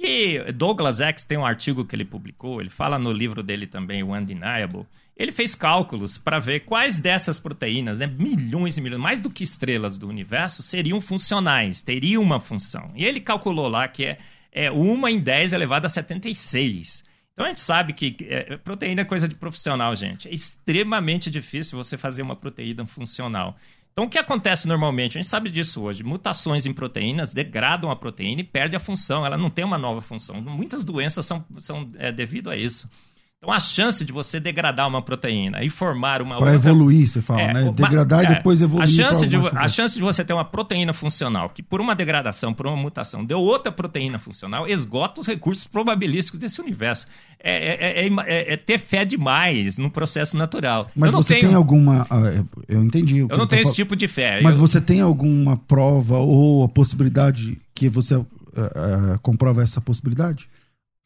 E Douglas X tem um artigo que ele publicou, ele fala no livro dele também, o Undeniable. Ele fez cálculos para ver quais dessas proteínas, né, milhões e milhões, mais do que estrelas do universo, seriam funcionais, teriam uma função. E ele calculou lá que é, é uma em 10 elevado a 76. Então a gente sabe que é, proteína é coisa de profissional, gente. É extremamente difícil você fazer uma proteína funcional. Então, o que acontece normalmente? A gente sabe disso hoje. Mutações em proteínas degradam a proteína e perde a função. Ela não tem uma nova função. Muitas doenças são, são é, devido a isso. Então, a chance de você degradar uma proteína e formar uma pra outra... evoluir, você fala, é, né? Degradar é, e depois evoluir. A chance, de, a chance de você ter uma proteína funcional que, por uma degradação, por uma mutação, deu outra proteína funcional, esgota os recursos probabilísticos desse universo. É, é, é, é ter fé demais no processo natural. Mas você tenho... tem alguma... Ah, eu entendi. Eu não tenho esse tipo de fé. Mas eu... você tem alguma prova ou a possibilidade que você uh, uh, comprova essa possibilidade?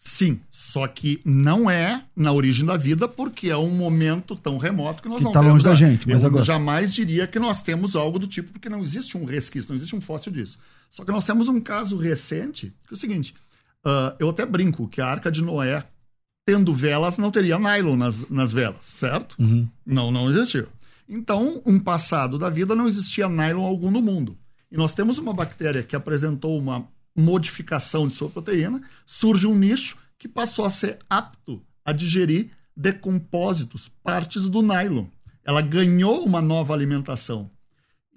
Sim, só que não é na origem da vida, porque é um momento tão remoto que nós que não tá longe da gente. Mas eu agora... jamais diria que nós temos algo do tipo, porque não existe um resquício, não existe um fóssil disso. Só que nós temos um caso recente, que é o seguinte: uh, eu até brinco que a Arca de Noé, tendo velas, não teria nylon nas, nas velas, certo? Uhum. Não, não existiu. Então, um passado da vida não existia nylon algum no mundo. E nós temos uma bactéria que apresentou uma modificação de sua proteína, surge um nicho que passou a ser apto a digerir decompósitos, partes do nylon. Ela ganhou uma nova alimentação.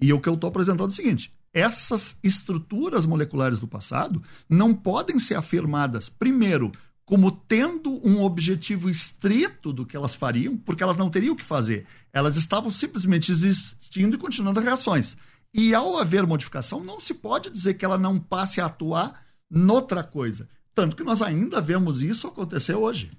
E o que eu estou apresentando é o seguinte: essas estruturas moleculares do passado não podem ser afirmadas, primeiro, como tendo um objetivo estrito do que elas fariam, porque elas não teriam o que fazer. Elas estavam simplesmente existindo e continuando reações. E ao haver modificação, não se pode dizer que ela não passe a atuar noutra coisa. Tanto que nós ainda vemos isso acontecer hoje.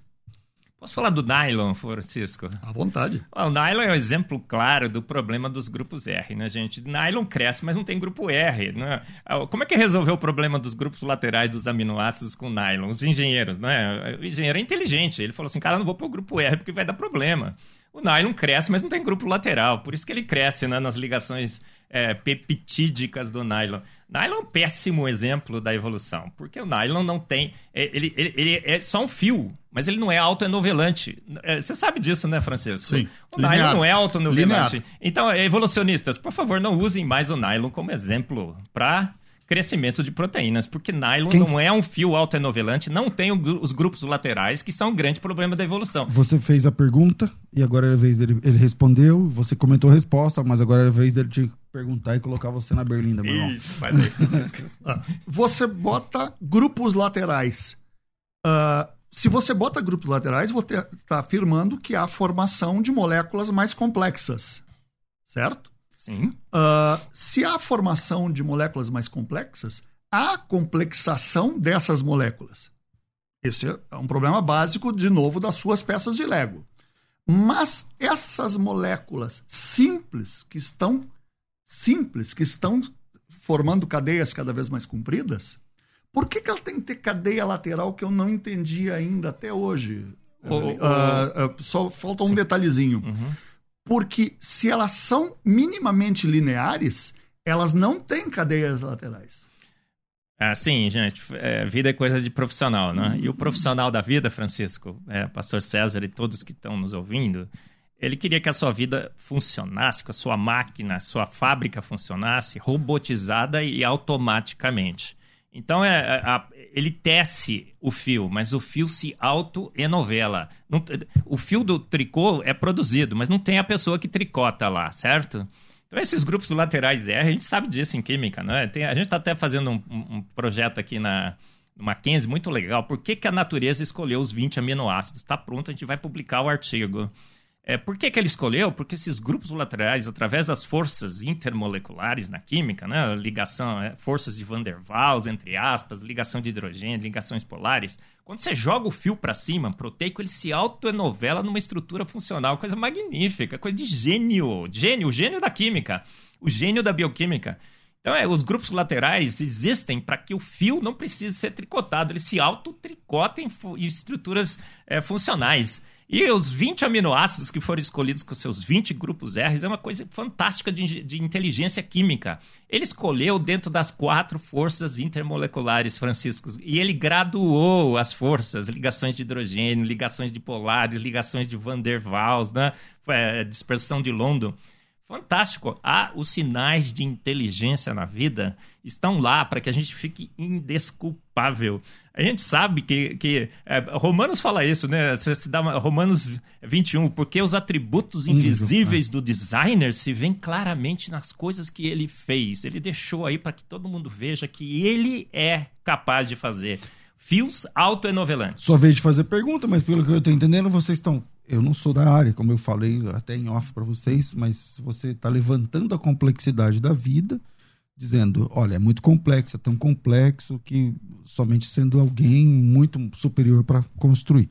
Posso falar do nylon, Francisco? À vontade. O nylon é um exemplo claro do problema dos grupos R, né, gente? Nylon cresce, mas não tem grupo R. Né? Como é que resolveu o problema dos grupos laterais dos aminoácidos com nylon? Os engenheiros, né? O engenheiro é inteligente. Ele falou assim, cara, não vou pôr o grupo R porque vai dar problema. O nylon cresce, mas não tem grupo lateral. Por isso que ele cresce né, nas ligações é, peptídicas do nylon. Nylon é um péssimo exemplo da evolução, porque o nylon não tem. É, ele, ele, ele é só um fio, mas ele não é autoenovelante. É, você sabe disso, né, Francisco? Sim. O Linear. nylon não é autoenovelante. Então, evolucionistas, por favor, não usem mais o nylon como exemplo para crescimento de proteínas, porque nylon Quem... não é um fio autoenovelante, não tem os grupos laterais, que são um grande problema da evolução. Você fez a pergunta e agora é a vez dele, ele respondeu, você comentou a resposta, mas agora é a vez dele te perguntar e colocar você na berlinda, meu irmão. Isso, faz aí. *laughs* Ah, você bota grupos laterais. Uh, se você bota grupos laterais, você está afirmando que há formação de moléculas mais complexas, certo? Sim. Uh, se há formação de moléculas mais complexas, há complexação dessas moléculas. Esse é um problema básico, de novo, das suas peças de Lego. Mas essas moléculas simples que estão simples, que estão formando cadeias cada vez mais compridas, por que, que ela tem que ter cadeia lateral que eu não entendi ainda até hoje? uh, uh, só falta um Sim. detalhezinho. Uhum. Porque se elas são minimamente lineares, elas não têm cadeias laterais. Ah, sim, gente. É, vida é coisa de profissional, né? E o profissional da vida, Francisco, é, Pastor César e todos que estão nos ouvindo, ele queria que a sua vida funcionasse, que a sua máquina, a sua fábrica funcionasse robotizada e automaticamente. Então, é, a, ele tece o fio, mas o fio se auto-enovela. O fio do tricô é produzido, mas não tem a pessoa que tricota lá, certo? Então, esses grupos laterais R, a gente sabe disso em química, né? Tem, a gente está até fazendo um, um, projeto aqui na Mackenzie muito legal. Por que, que a natureza escolheu os 20 aminoácidos? Está pronto, a gente vai publicar o artigo. É, por que, que ele escolheu? Porque esses grupos laterais, através das forças intermoleculares na química, né, ligação, é, forças de Van der Waals, entre aspas, ligação de hidrogênio, ligações polares, quando você joga o fio para cima, proteico, ele se autoenovela numa estrutura funcional, coisa magnífica, coisa de gênio, gênio, o gênio da química, o gênio da bioquímica. Então, é, os grupos laterais existem para que o fio não precise ser tricotado, ele se autotricota em, em estruturas é, funcionais. E os 20 aminoácidos que foram escolhidos com seus 20 grupos R é uma coisa fantástica de, de inteligência química. Ele escolheu dentro das quatro forças intermoleculares, Francisco, e ele graduou as forças, ligações de hidrogênio, ligações de polares, ligações de Van der Waals, né? É, dispersão de London. Fantástico. Ah, os sinais de inteligência na vida estão lá para que a gente fique indesculpável. A gente sabe que, que é, Romanos fala isso, né? Você se dá uma, Romanos 21, porque os atributos invisíveis do designer se veem claramente nas coisas que ele fez. Ele deixou aí para que todo mundo veja que ele é capaz de fazer. Fios autoenovelantes. Sua vez de fazer pergunta, mas pelo que eu estou entendendo, vocês estão eu não sou da área, como eu falei até em off para vocês, mas você está levantando a complexidade da vida, dizendo, olha, é muito complexo, é tão complexo que somente sendo alguém muito superior para construir.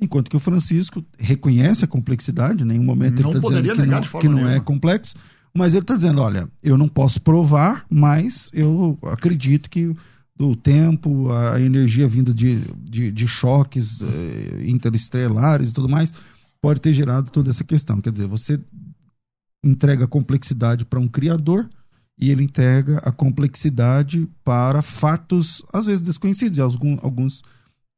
Enquanto que o Francisco reconhece a complexidade, em nenhum momento não ele está dizendo que não, que não é complexo, mas ele está dizendo, olha, eu não posso provar, mas eu acredito que do tempo, a energia vinda de, de, de choques eh, interestelares e tudo mais, pode ter gerado toda essa questão. Quer dizer, você entrega complexidade para um criador e ele entrega a complexidade para fatos, às vezes desconhecidos, e alguns, alguns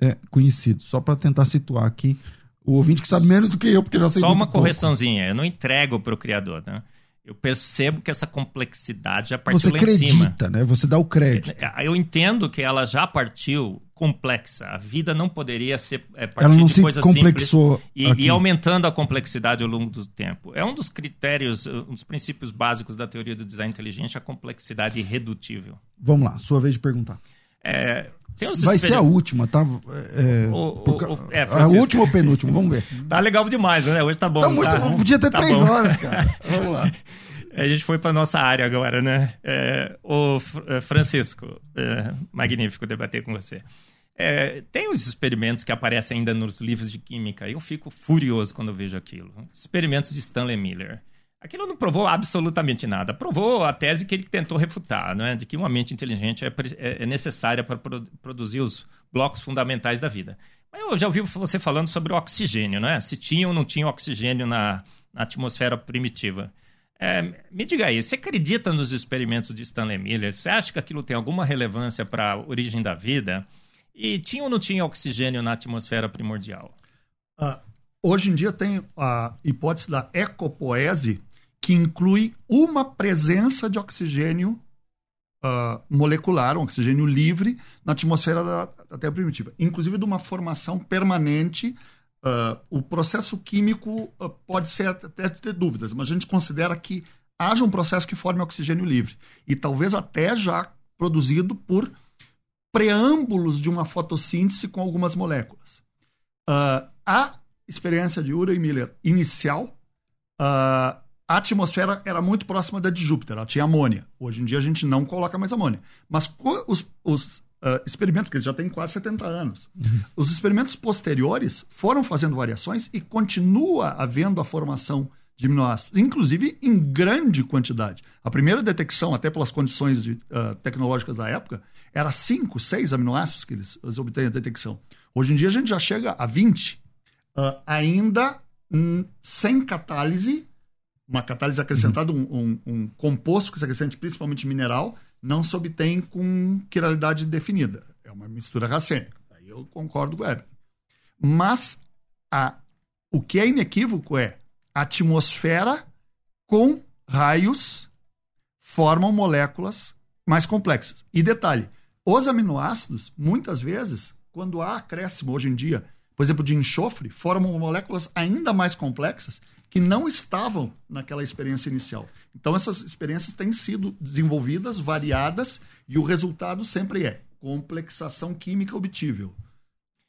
é, conhecidos. Só para tentar situar aqui o ouvinte que sabe menos do que eu, porque já sei Só uma correçãozinha, pouco. eu não entrego para o criador, né? Eu percebo que essa complexidade já partiu Você lá acredita, em cima. né? Você dá o crédito. Eu entendo que ela já partiu complexa. A vida não poderia ser é, partir ela não de se coisas complexou simples e, e, aumentando a complexidade ao longo do tempo. É um dos critérios, um dos princípios básicos da teoria do design inteligente, a complexidade irredutível. Vamos lá, sua vez de perguntar. É, Vai ser a última, tá? É, o, o, o, é, a última ou penúltima, vamos ver. *laughs* Tá legal demais, né? Hoje tá bom. Tá muito, tá? Podia ter tá três bom. horas, cara. *laughs* Vamos lá. A gente foi para nossa área agora, né? É, o é, Francisco, é, magnífico debater com você. É, tem os experimentos que aparecem ainda nos livros de química. Eu fico furioso quando eu vejo aquilo. Experimentos de Stanley Miller. Aquilo não provou absolutamente nada. Provou a tese que ele tentou refutar, né? de que uma mente inteligente é, é, é necessária para pro, produzir os blocos fundamentais da vida. Mas eu já ouvi você falando sobre o oxigênio, né? se tinha ou não tinha oxigênio na, na atmosfera primitiva. É, me diga aí, você acredita nos experimentos de Stanley Miller? Você acha que aquilo tem alguma relevância para a origem da vida? E tinha ou não tinha oxigênio na atmosfera primordial? Uh, hoje em dia tem a hipótese da ecopoese, que inclui uma presença de oxigênio uh, molecular, um oxigênio livre, na atmosfera da, da Terra primitiva. Inclusive de uma formação permanente. Uh, o processo químico pode ser até ter dúvidas, mas a gente considera que haja um processo que forme oxigênio livre. E talvez até já produzido por preâmbulos de uma fotossíntese com algumas moléculas. Uh, a experiência de Urey Miller inicial, uh, a atmosfera era muito próxima da de Júpiter, ela tinha amônia. Hoje em dia a gente não coloca mais amônia. Mas os, os uh, experimentos, que já tem quase 70 anos, uhum. os experimentos posteriores foram fazendo variações e continua havendo a formação de aminoácidos, inclusive em grande quantidade. A primeira detecção, até pelas condições de, uh, tecnológicas da época, era 5, 6 aminoácidos que eles, eles obtêm a detecção. Hoje em dia a gente já chega a 20, uh, ainda hum, sem catálise, uma catálise acrescentada, uhum. um, um, um, composto que se acrescente principalmente mineral, não se obtém com quiralidade definida. É uma mistura racêmica. Aí eu concordo com o Evelyn. Mas a, o que é inequívoco é a atmosfera com raios formam moléculas mais complexas. E detalhe, os aminoácidos, muitas vezes, quando há acréscimo hoje em dia, por exemplo, de enxofre, formam moléculas ainda mais complexas que não estavam naquela experiência inicial. Então, essas experiências têm sido desenvolvidas, variadas, e o resultado sempre é complexação química obtível.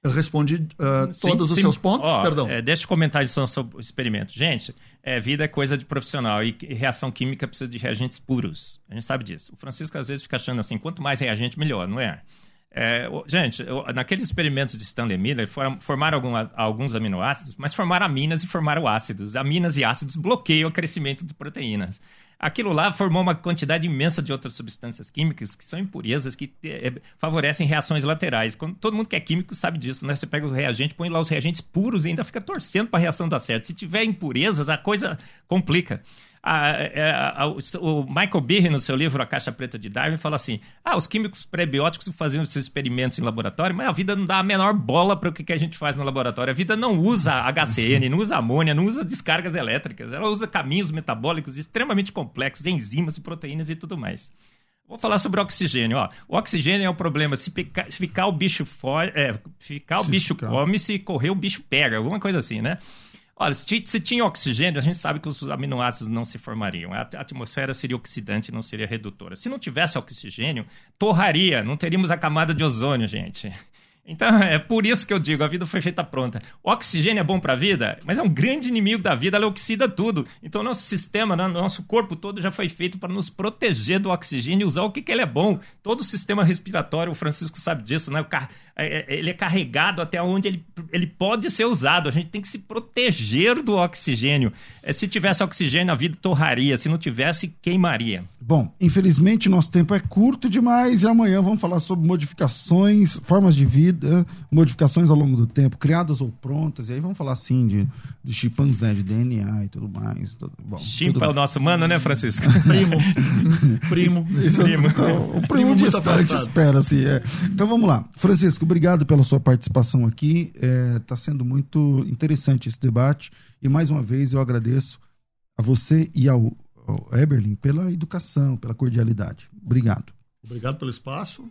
Eu respondi uh, sim, todos sim. os seus pontos? Oh, Perdão. É, deixa eu comentar sobre o experimento. Gente, é, vida é coisa de profissional e reação química precisa de reagentes puros. A gente sabe disso. O Francisco às vezes fica achando assim, quanto mais reagente, melhor, não é? É, gente, naqueles experimentos de Stanley Miller, formaram algumas, alguns aminoácidos, mas formaram aminas e formaram ácidos. Aminas e ácidos bloqueiam o crescimento de proteínas. Aquilo lá formou uma quantidade imensa de outras substâncias químicas que são impurezas, que é, favorecem reações laterais. Quando, todo mundo que é químico sabe disso, né? Você pega os reagentes, põe lá os reagentes puros e ainda fica torcendo para a reação dar certo. Se tiver impurezas, a coisa complica. A, é, a, a, o Michael Behe, no seu livro A Caixa Preta de Darwin, fala assim: ah, os químicos pré-bióticos faziam esses experimentos em laboratório, mas a vida não dá a menor bola para o que, que a gente faz no laboratório. A vida não usa HCN, não usa amônia, não usa descargas elétricas. Ela usa caminhos metabólicos extremamente complexos, enzimas e proteínas e tudo mais. Vou falar sobre o oxigênio. Ó. O oxigênio é o problema. Se, pica, se ficar o bicho fora, é, ficar o se bicho ficar. come, se correr o bicho pega, alguma coisa assim, né? Olha, se, tinha oxigênio, a gente sabe que os aminoácidos não se formariam. A atmosfera seria oxidante, não seria redutora. Se não tivesse oxigênio, torraria, não teríamos a camada de ozônio, gente. Então, *laughs* é por isso que eu digo, a vida foi feita pronta. O oxigênio é bom para a vida, mas é um grande inimigo da vida, ela oxida tudo. Então, nosso sistema, né, nosso corpo todo já foi feito para nos proteger do oxigênio e usar o que, que ele é bom. Todo o sistema respiratório, o Francisco sabe disso, né? É, é, ele é carregado até onde ele, ele pode ser usado. A gente tem que se proteger do oxigênio. É, se tivesse oxigênio, a vida torraria. Se não tivesse, queimaria. Bom, infelizmente nosso tempo é curto demais e amanhã vamos falar sobre modificações, formas de vida, modificações ao longo do tempo, criadas ou prontas. E aí vamos falar assim de, de chimpanzé, de DNA e tudo mais. Tudo, bom, Chimpa é o nosso mano, né, Francisco? *laughs* Primo. *laughs* Primo. Isso, primo. Então, o primo, primo distante, espera assim. É. Então vamos lá. Francisco, obrigado pela sua participação aqui. Está é, sendo muito interessante esse debate. E mais uma vez eu agradeço a você e ao, ao Eberlin pela educação, pela cordialidade. Obrigado. Obrigado pelo espaço.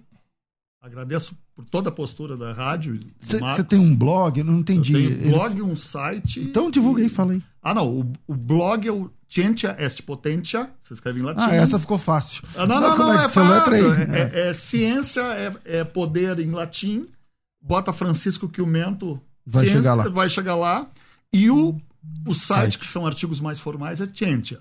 Agradeço por toda a postura da rádio. Você tem um blog? Eu não entendi. Eu tenho um blog, um site. Então divulga aí, fala aí. Ah, não. O, o blog é o Cientia est Potentia. Você escreve em latim. Ah, essa ficou fácil. Ah, não, não, não, não, é, é fácil. É, é, é, ciência, é, é poder em latim bota Francisco Quilmento. Vai ciência, chegar lá. Vai chegar lá. E o, o site, site. que são artigos mais formais, é Cientia.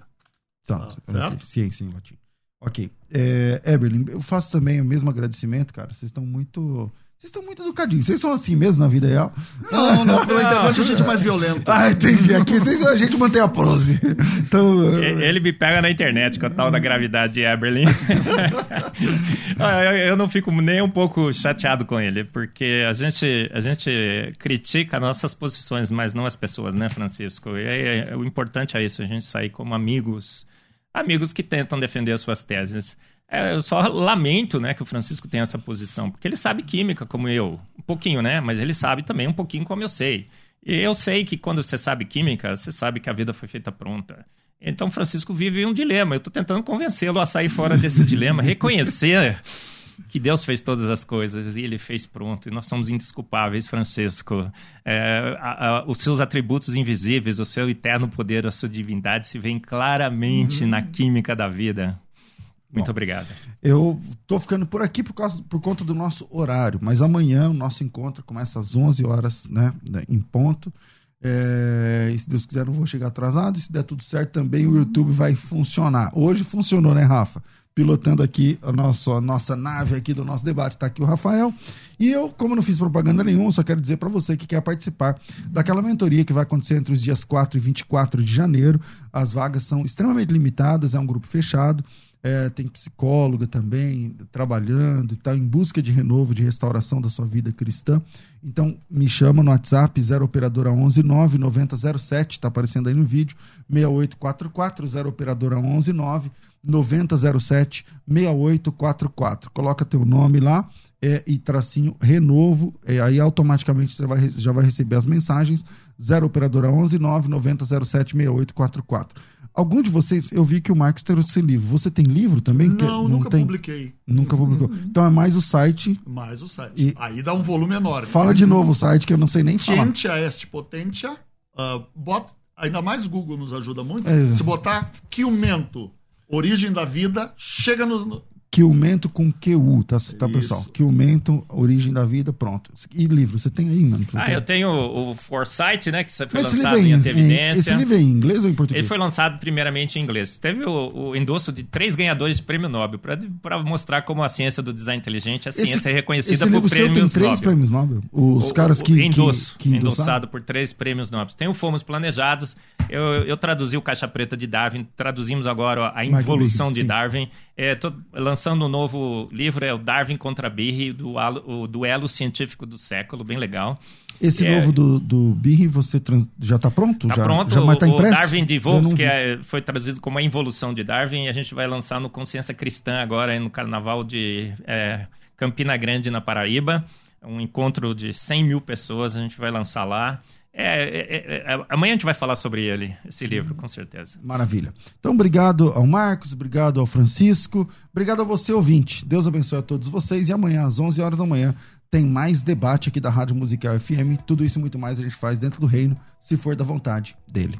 Tá, ah, okay. ciência em latim. Ok. É, Eberlin, eu faço também o mesmo agradecimento, cara. Vocês estão muito Vocês estão muito educadinhos. Vocês são assim mesmo na vida real? Não, não. Pela *laughs* internet a gente é mais violento. Ah, entendi. Aqui vocês, a gente mantém a prose. Então, Ele me pega na internet com a tal da gravidade de Eberlin. *laughs* eu não fico nem um pouco chateado com ele, porque a gente, a gente critica nossas posições, mas não as pessoas, né, Francisco? E é, é, o importante é isso, a gente sair como amigos, amigos que tentam defender as suas teses. É, eu só lamento, né, que o Francisco tenha essa posição, porque ele sabe química como eu, um pouquinho, né, mas ele sabe também um pouquinho como eu sei. E eu sei que quando você sabe química, você sabe que a vida foi feita pronta. Então, Francisco vive um dilema. Eu estou tentando convencê-lo a sair fora desse dilema, reconhecer que Deus fez todas as coisas e Ele fez pronto. E nós somos indesculpáveis, Francisco. É, a, a, os seus atributos invisíveis, o seu eterno poder, a sua divindade se veem claramente uhum. na química da vida. Muito Bom, obrigado. Eu tô ficando por aqui por, causa, por conta do nosso horário, mas amanhã o nosso encontro começa às 11 horas, né, né, em ponto. É, e se Deus quiser, não vou chegar atrasado. E se der tudo certo, também o YouTube vai funcionar. Hoje funcionou, né, Rafa? Pilotando aqui a nossa, a nossa nave aqui do nosso debate. Está aqui o Rafael. E eu, como não fiz propaganda nenhuma, só quero dizer para você que quer participar daquela mentoria que vai acontecer entre os dias 4 e 24 de janeiro. As vagas são extremamente limitadas, é um grupo fechado é, tem psicóloga também trabalhando, está em busca de renovo, de restauração da sua vida cristã. Então, me chama no WhatsApp, 0 operadora 11 9 9007, está aparecendo aí no vídeo, 6844, 0 operadora 11 9 9007 6844. Coloca teu nome lá é, e tracinho renovo, é, aí automaticamente você vai, já vai receber as mensagens, 0 operadora 11 9 9007 6844. Algum de vocês, eu vi que o Marcos trouxe livro. Você tem livro também? Não, que, não nunca tem? publiquei. Nunca publicou. Uhum. Então é mais o site. Mais o site. E Aí dá um volume enorme. Fala de novo o site que eu não sei nem falar. Potentia est potentia. Uh, bota, ainda mais Google nos ajuda muito. É, Se botar Quilmento, origem da vida, chega no, Quilmento com QU, tá, tá pessoal? Quilmento, Origem da Vida, pronto. E livro, você tem aí, mano? Ah, tem? eu tenho o Foresight, né, que foi Mas lançado em Evidência. Esse livro é em inglês ou em português? Ele foi lançado primeiramente em inglês. Teve o, o endosso de três ganhadores de prêmio Nobel, para mostrar como a ciência do design inteligente, a ciência esse, é reconhecida por prêmios tem três Nobel. prêmios Nobel? Os o, caras que... Endosso, que, que endossado por três prêmios Nobel. Tem o Fomos Planejados, eu, eu traduzi o Caixa Preta de Darwin, traduzimos agora a Involução de Darwin. É, tô lançando um novo livro, é o Darwin contra Birri, do, o duelo científico do século, bem legal. Esse é, novo do, do Birri, você trans, já está pronto? Está pronto, já, já tá o, o Darwin de Wolves, que é, foi traduzido como a involução de Darwin, e a gente vai lançar no Consciência Cristã agora, no Carnaval de é, Campina Grande, na Paraíba. Um encontro de 100 mil pessoas, a gente vai lançar lá. É, é, é, é, amanhã a gente vai falar sobre ele, esse livro, com certeza. Maravilha. Então, obrigado ao Marcos, obrigado ao Francisco, obrigado a você, ouvinte. Deus abençoe a todos vocês. E amanhã, às 11 horas da manhã, tem mais debate aqui da Rádio Musical FM. Tudo isso e muito mais a gente faz dentro do reino, se for da vontade dele.